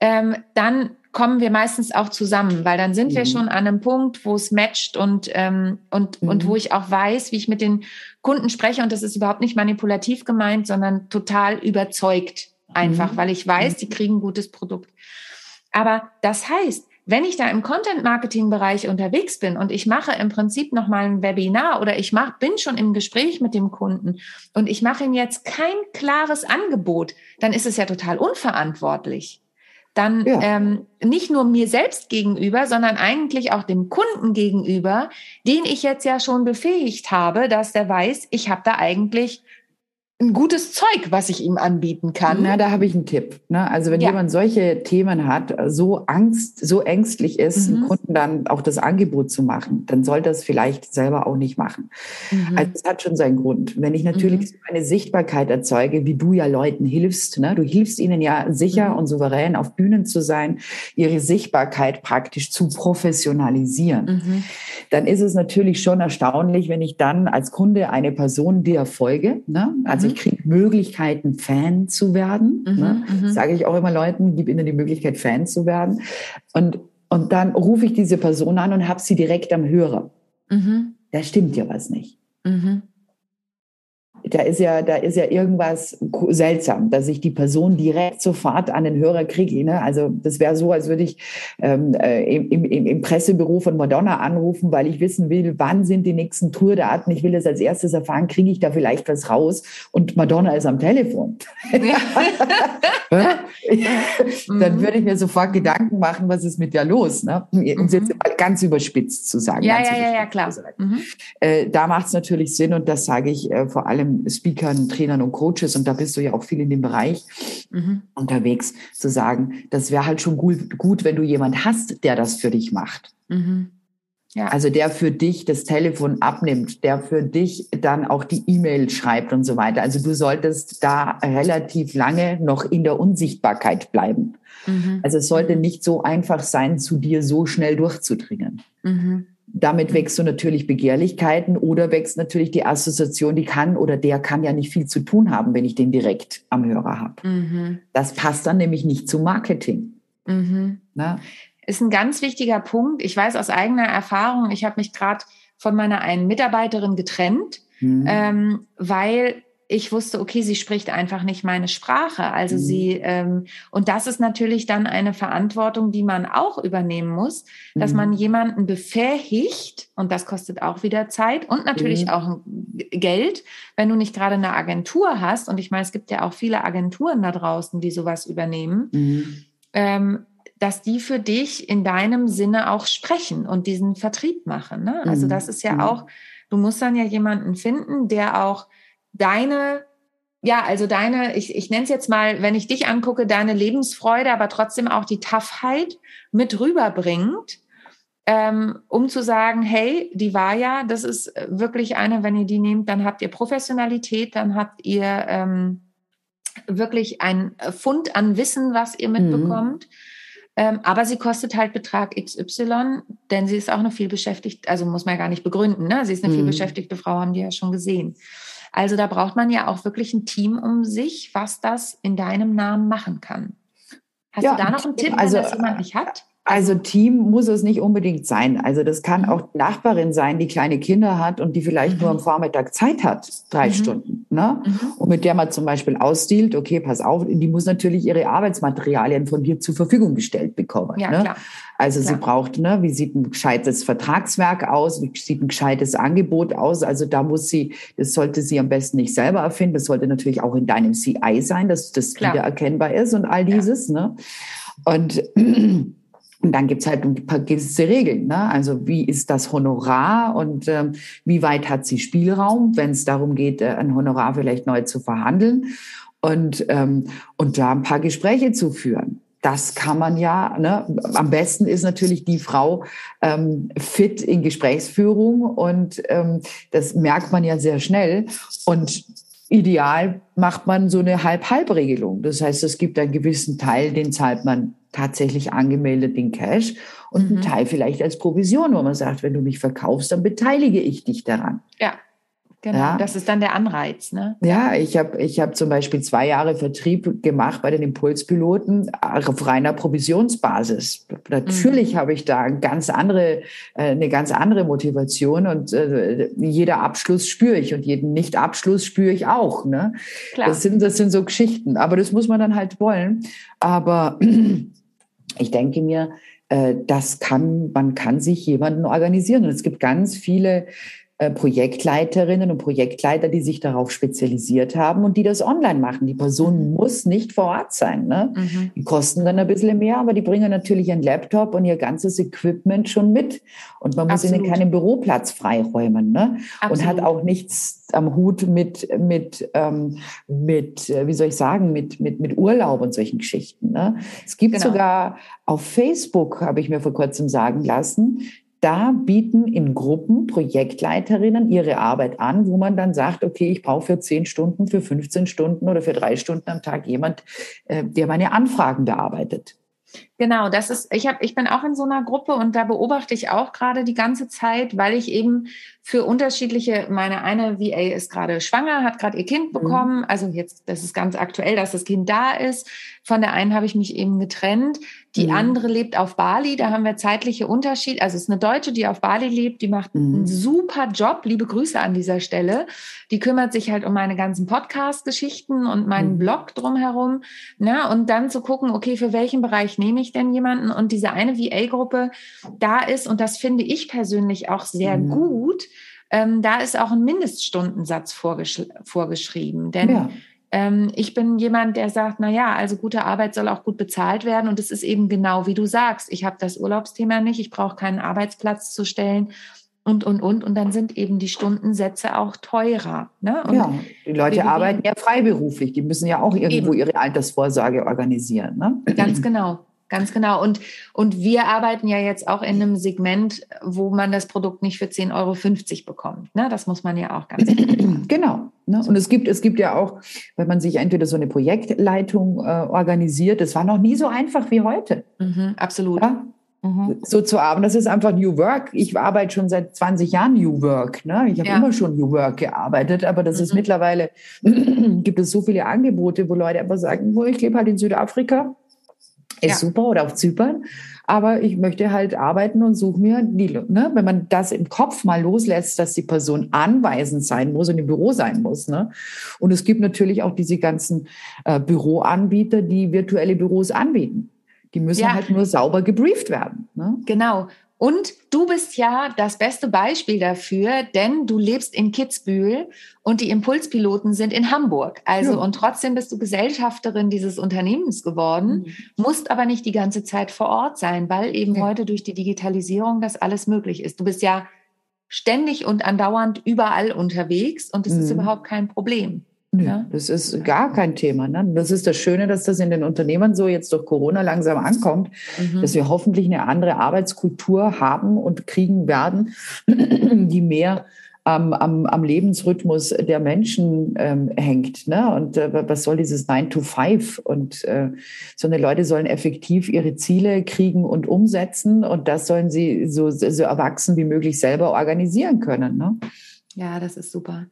ähm, dann kommen wir meistens auch zusammen, weil dann sind mhm. wir schon an einem Punkt, wo es matcht und, ähm, und, mhm. und wo ich auch weiß, wie ich mit den Kunden spreche. Und das ist überhaupt nicht manipulativ gemeint, sondern total überzeugt einfach, mhm. weil ich weiß, die kriegen ein gutes Produkt. Aber das heißt, wenn ich da im Content-Marketing-Bereich unterwegs bin und ich mache im Prinzip nochmal ein Webinar oder ich mach, bin schon im Gespräch mit dem Kunden und ich mache ihm jetzt kein klares Angebot, dann ist es ja total unverantwortlich. Dann ja. ähm, nicht nur mir selbst gegenüber, sondern eigentlich auch dem Kunden gegenüber, den ich jetzt ja schon befähigt habe, dass der weiß, ich habe da eigentlich ein gutes Zeug, was ich ihm anbieten kann. Na, da habe ich einen Tipp. Ne? Also wenn ja. jemand solche Themen hat, so Angst, so ängstlich ist, mhm. Kunden dann auch das Angebot zu machen, dann soll das vielleicht selber auch nicht machen. Mhm. Also es hat schon seinen Grund. Wenn ich natürlich mhm. eine Sichtbarkeit erzeuge, wie du ja Leuten hilfst, ne? du hilfst ihnen ja sicher mhm. und souverän auf Bühnen zu sein, ihre Sichtbarkeit praktisch zu professionalisieren, mhm. dann ist es natürlich schon erstaunlich, wenn ich dann als Kunde eine Person dir folge, ne? also ich kriege Möglichkeiten, Fan zu werden. Mhm, ne? Mhm. Sage ich auch immer Leuten, gib ihnen die Möglichkeit, Fan zu werden. Und, und dann rufe ich diese Person an und habe sie direkt am Hörer. Mhm. Da stimmt ja was nicht. Mhm da ist ja, da ist ja irgendwas seltsam, dass ich die Person direkt sofort an den Hörer kriege. Ne? Also das wäre so, als würde ich ähm, äh, im, im, im Pressebüro von Madonna anrufen, weil ich wissen will, wann sind die nächsten Tourdaten. Ich will das als erstes erfahren, kriege ich da vielleicht was raus? Und Madonna ist am Telefon. Dann mhm. würde ich mir sofort Gedanken machen, was ist mit der los? Ne? Um es jetzt ganz überspitzt zu sagen. Ja, ja, ja, ja, klar. Mhm. Äh, da macht es natürlich Sinn und das sage ich äh, vor allem anderen Speakern, Trainern und Coaches, und da bist du ja auch viel in dem Bereich mhm. unterwegs, zu sagen, das wäre halt schon gut, gut, wenn du jemand hast, der das für dich macht. Mhm. Ja. Also der für dich das Telefon abnimmt, der für dich dann auch die E-Mail schreibt und so weiter. Also du solltest da relativ lange noch in der Unsichtbarkeit bleiben. Mhm. Also es sollte nicht so einfach sein, zu dir so schnell durchzudringen. Mhm. Damit wächst du natürlich Begehrlichkeiten oder wächst natürlich die Assoziation, die kann oder der kann ja nicht viel zu tun haben, wenn ich den direkt am Hörer habe. Mhm. Das passt dann nämlich nicht zum Marketing. Mhm. Na? ist ein ganz wichtiger Punkt. Ich weiß aus eigener Erfahrung, ich habe mich gerade von meiner einen Mitarbeiterin getrennt, mhm. ähm, weil ich wusste, okay, sie spricht einfach nicht meine Sprache. Also mhm. sie, ähm, und das ist natürlich dann eine Verantwortung, die man auch übernehmen muss, mhm. dass man jemanden befähigt, und das kostet auch wieder Zeit und natürlich mhm. auch Geld, wenn du nicht gerade eine Agentur hast. Und ich meine, es gibt ja auch viele Agenturen da draußen, die sowas übernehmen. Mhm. Ähm, dass die für dich in deinem Sinne auch sprechen und diesen Vertrieb machen. Ne? Also mhm. das ist ja mhm. auch, du musst dann ja jemanden finden, der auch deine, ja, also deine, ich, ich nenne es jetzt mal, wenn ich dich angucke, deine Lebensfreude, aber trotzdem auch die Toughheit mit rüberbringt, ähm, um zu sagen, hey, die war ja, das ist wirklich eine, wenn ihr die nehmt, dann habt ihr Professionalität, dann habt ihr ähm, wirklich ein Fund an Wissen, was ihr mhm. mitbekommt. Mhm aber sie kostet halt Betrag XY, denn sie ist auch eine viel beschäftigte, also muss man ja gar nicht begründen, ne? Sie ist eine mhm. viel beschäftigte Frau, haben die ja schon gesehen. Also da braucht man ja auch wirklich ein Team um sich, was das in deinem Namen machen kann. Hast ja, du da noch einen Tipp, also, wenn das jemand nicht hat? Also Team muss es nicht unbedingt sein. Also das kann mhm. auch Nachbarin sein, die kleine Kinder hat und die vielleicht mhm. nur am Vormittag Zeit hat, drei mhm. Stunden. Ne? Mhm. Und mit der man zum Beispiel ausstiehlt, okay, pass auf, die muss natürlich ihre Arbeitsmaterialien von dir zur Verfügung gestellt bekommen. Ja, ne? klar. Also klar. sie braucht, ne, wie sieht ein gescheites Vertragswerk aus, wie sieht ein gescheites Angebot aus. Also da muss sie, das sollte sie am besten nicht selber erfinden. Das sollte natürlich auch in deinem CI sein, dass das klar. wieder erkennbar ist und all dieses. Ja. Ne? Und und dann gibt's halt ein paar gewisse Regeln. Ne? Also wie ist das Honorar und ähm, wie weit hat sie Spielraum, wenn es darum geht, äh, ein Honorar vielleicht neu zu verhandeln und, ähm, und da ein paar Gespräche zu führen. Das kann man ja, ne? am besten ist natürlich die Frau ähm, fit in Gesprächsführung und ähm, das merkt man ja sehr schnell. Und ideal macht man so eine Halb-Halb-Regelung. Das heißt, es gibt einen gewissen Teil, den zahlt man tatsächlich angemeldet in Cash und mhm. einen Teil vielleicht als Provision, wo man sagt, wenn du mich verkaufst, dann beteilige ich dich daran. Ja. Genau, ja. das ist dann der Anreiz. Ne? Ja, ich habe ich hab zum Beispiel zwei Jahre Vertrieb gemacht bei den Impulspiloten auf reiner Provisionsbasis. Natürlich mhm. habe ich da eine ganz andere, äh, eine ganz andere Motivation und äh, jeder Abschluss spüre ich und jeden Nicht-Abschluss spüre ich auch. Ne? Klar. Das, sind, das sind so Geschichten, aber das muss man dann halt wollen. Aber ich denke mir, äh, das kann, man kann sich jemanden organisieren. Und es gibt ganz viele Projektleiterinnen und Projektleiter, die sich darauf spezialisiert haben und die das online machen. Die Person mhm. muss nicht vor Ort sein. Ne? Mhm. Die kosten dann ein bisschen mehr, aber die bringen natürlich ihren Laptop und ihr ganzes Equipment schon mit. Und man muss Absolut. ihnen keinen Büroplatz freiräumen. Ne? Und hat auch nichts am Hut mit, mit, ähm, mit äh, wie soll ich sagen, mit, mit, mit Urlaub und solchen Geschichten. Ne? Es gibt genau. sogar auf Facebook, habe ich mir vor kurzem sagen lassen, da bieten in Gruppen Projektleiterinnen ihre Arbeit an, wo man dann sagt, okay, ich brauche für 10 Stunden, für 15 Stunden oder für drei Stunden am Tag jemand, äh, der meine Anfragen bearbeitet. Genau, das ist, ich habe, ich bin auch in so einer Gruppe und da beobachte ich auch gerade die ganze Zeit, weil ich eben für unterschiedliche, meine eine VA ist gerade schwanger, hat gerade ihr Kind mhm. bekommen, mhm. also jetzt, das ist ganz aktuell, dass das Kind da ist. Von der einen habe ich mich eben getrennt. Die mhm. andere lebt auf Bali, da haben wir zeitliche Unterschied. Also es ist eine Deutsche, die auf Bali lebt, die macht mhm. einen super Job. Liebe Grüße an dieser Stelle. Die kümmert sich halt um meine ganzen Podcast-Geschichten und meinen mhm. Blog drumherum. Na, und dann zu gucken, okay, für welchen Bereich nehme ich denn jemanden? Und diese eine VA-Gruppe da ist, und das finde ich persönlich auch sehr mhm. gut, ähm, da ist auch ein Mindeststundensatz vorgesch vorgeschrieben. Denn ja. ähm, ich bin jemand, der sagt, na ja, also gute Arbeit soll auch gut bezahlt werden. Und es ist eben genau wie du sagst. Ich habe das Urlaubsthema nicht. Ich brauche keinen Arbeitsplatz zu stellen. und, und, und. Und dann sind eben die Stundensätze auch teurer. Ne? ja, die Leute arbeiten ja freiberuflich. Die müssen ja auch irgendwo eben. ihre Altersvorsorge organisieren. Ne? Ganz genau. Ganz genau. Und, und wir arbeiten ja jetzt auch in einem Segment, wo man das Produkt nicht für 10,50 Euro bekommt. Ne? Das muss man ja auch ganz Genau. Ne? Und es gibt, es gibt ja auch, wenn man sich entweder so eine Projektleitung äh, organisiert, das war noch nie so einfach wie heute. Mhm, absolut. Ja? Mhm. So zu arbeiten, das ist einfach New Work. Ich arbeite schon seit 20 Jahren New Work. Ne? Ich habe ja. immer schon New Work gearbeitet, aber das mhm. ist mittlerweile, gibt es so viele Angebote, wo Leute einfach sagen, wo ich lebe halt in Südafrika ist ja. super oder auf Zypern. Aber ich möchte halt arbeiten und suche mir die, ne, wenn man das im Kopf mal loslässt, dass die Person anweisend sein muss und im Büro sein muss. Ne? Und es gibt natürlich auch diese ganzen äh, Büroanbieter, die virtuelle Büros anbieten. Die müssen ja. halt nur sauber gebrieft werden. Ne? Genau. Und du bist ja das beste Beispiel dafür, denn du lebst in Kitzbühel und die Impulspiloten sind in Hamburg. Also ja. und trotzdem bist du Gesellschafterin dieses Unternehmens geworden, mhm. musst aber nicht die ganze Zeit vor Ort sein, weil eben ja. heute durch die Digitalisierung das alles möglich ist. Du bist ja ständig und andauernd überall unterwegs und es mhm. ist überhaupt kein Problem. Nö, ja? das ist gar kein Thema. Ne? Das ist das Schöne, dass das in den Unternehmen so jetzt durch Corona langsam ankommt, mhm. dass wir hoffentlich eine andere Arbeitskultur haben und kriegen werden, die mehr am, am, am Lebensrhythmus der Menschen ähm, hängt. Ne? Und äh, was soll dieses 9 to 5? Und äh, so eine Leute sollen effektiv ihre Ziele kriegen und umsetzen und das sollen sie so, so erwachsen wie möglich selber organisieren können. Ne? Ja, das ist super.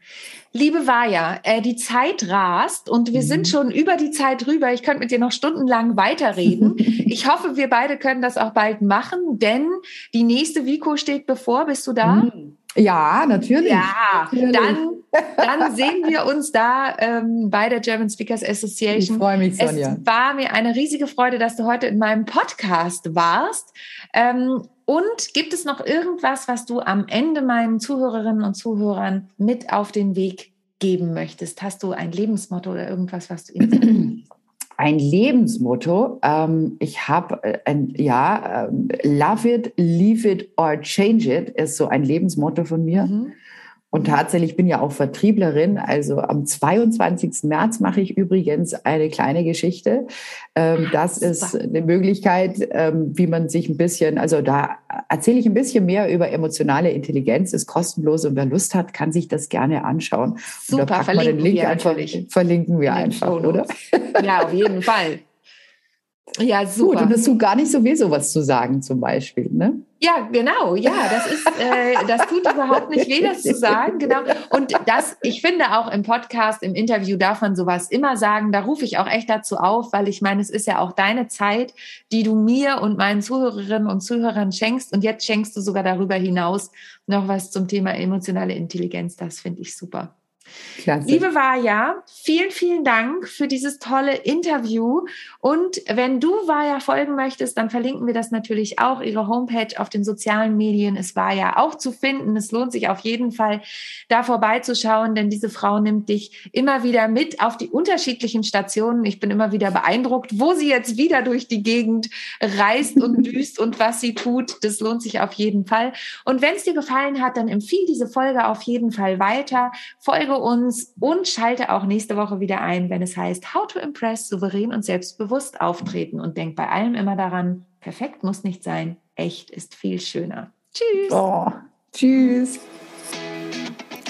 Liebe Vaja, äh, die Zeit rast und wir mhm. sind schon über die Zeit rüber. Ich könnte mit dir noch stundenlang weiterreden. ich hoffe, wir beide können das auch bald machen, denn die nächste Vico steht bevor. Bist du da? Mhm. Ja, natürlich. Ja, natürlich. Dann, dann sehen wir uns da ähm, bei der German Speakers Association. Ich freue mich, Sonja. Es war mir eine riesige Freude, dass du heute in meinem Podcast warst. Ähm, und gibt es noch irgendwas, was du am Ende meinen Zuhörerinnen und Zuhörern mit auf den Weg geben möchtest? Hast du ein Lebensmotto oder irgendwas, was du ihnen Ein Lebensmotto. Ähm, ich habe äh, ein, ja, ähm, love it, leave it or change it ist so ein Lebensmotto von mir. Mhm. Und tatsächlich bin ja auch Vertrieblerin. Also am 22. März mache ich übrigens eine kleine Geschichte. Ähm, das ist eine Möglichkeit, ähm, wie man sich ein bisschen, also da erzähle ich ein bisschen mehr über emotionale Intelligenz, ist kostenlos und wer Lust hat, kann sich das gerne anschauen. Super, und da wir den Link einfach, verlinken wir einfach, oder? Ja, auf jeden Fall. Ja, super. Gut, und es tut gar nicht so weh, sowas zu sagen, zum Beispiel, ne? Ja, genau, ja, das ist, äh, das tut überhaupt nicht weh, das zu sagen, genau. Und das, ich finde auch im Podcast, im Interview darf man sowas immer sagen. Da rufe ich auch echt dazu auf, weil ich meine, es ist ja auch deine Zeit, die du mir und meinen Zuhörerinnen und Zuhörern schenkst. Und jetzt schenkst du sogar darüber hinaus noch was zum Thema emotionale Intelligenz. Das finde ich super. Klasse. Liebe Vaja, vielen, vielen Dank für dieses tolle Interview. Und wenn du Vaja folgen möchtest, dann verlinken wir das natürlich auch. Ihre Homepage auf den sozialen Medien ist Vaja auch zu finden. Es lohnt sich auf jeden Fall, da vorbeizuschauen, denn diese Frau nimmt dich immer wieder mit auf die unterschiedlichen Stationen. Ich bin immer wieder beeindruckt, wo sie jetzt wieder durch die Gegend reist und düst und was sie tut. Das lohnt sich auf jeden Fall. Und wenn es dir gefallen hat, dann empfiehl diese Folge auf jeden Fall weiter. Folge uns und schalte auch nächste Woche wieder ein, wenn es heißt How to Impress, souverän und selbstbewusst auftreten. Und denk bei allem immer daran, perfekt muss nicht sein, echt ist viel schöner. Tschüss. Oh, tschüss.